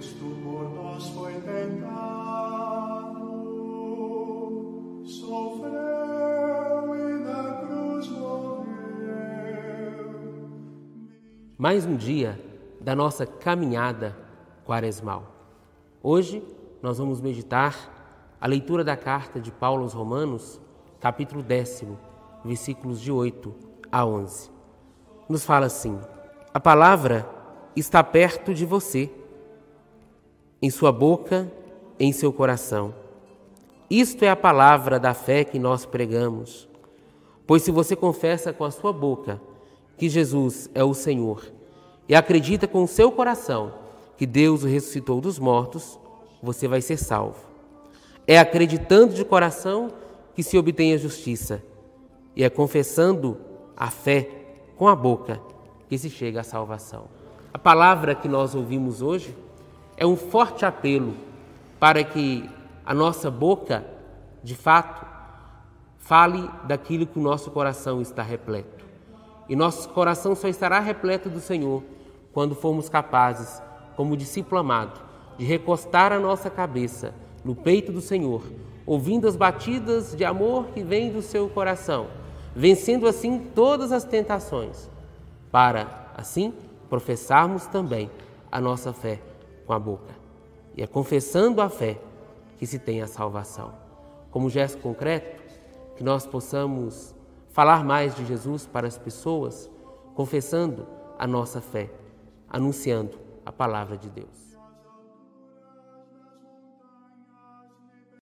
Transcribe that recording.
Cristo por nós foi tentado, sofreu e na cruz morreu. Mais um dia da nossa caminhada quaresmal. Hoje nós vamos meditar a leitura da carta de Paulo aos Romanos, capítulo décimo, versículos de 8 a 11. Nos fala assim: A palavra está perto de você, em sua boca, em seu coração. Isto é a palavra da fé que nós pregamos. Pois se você confessa com a sua boca que Jesus é o Senhor e acredita com o seu coração que Deus o ressuscitou dos mortos, você vai ser salvo. É acreditando de coração que se obtém a justiça, e é confessando a fé com a boca que se chega à salvação. A palavra que nós ouvimos hoje é um forte apelo para que a nossa boca, de fato, fale daquilo que o nosso coração está repleto. E nosso coração só estará repleto do Senhor quando formos capazes, como discípulo amado, de recostar a nossa cabeça no peito do Senhor, ouvindo as batidas de amor que vêm do seu coração, vencendo assim todas as tentações, para assim professarmos também a nossa fé com a boca. E é confessando a fé que se tem a salvação. Como gesto concreto, que nós possamos falar mais de Jesus para as pessoas, confessando a nossa fé, anunciando a palavra de Deus.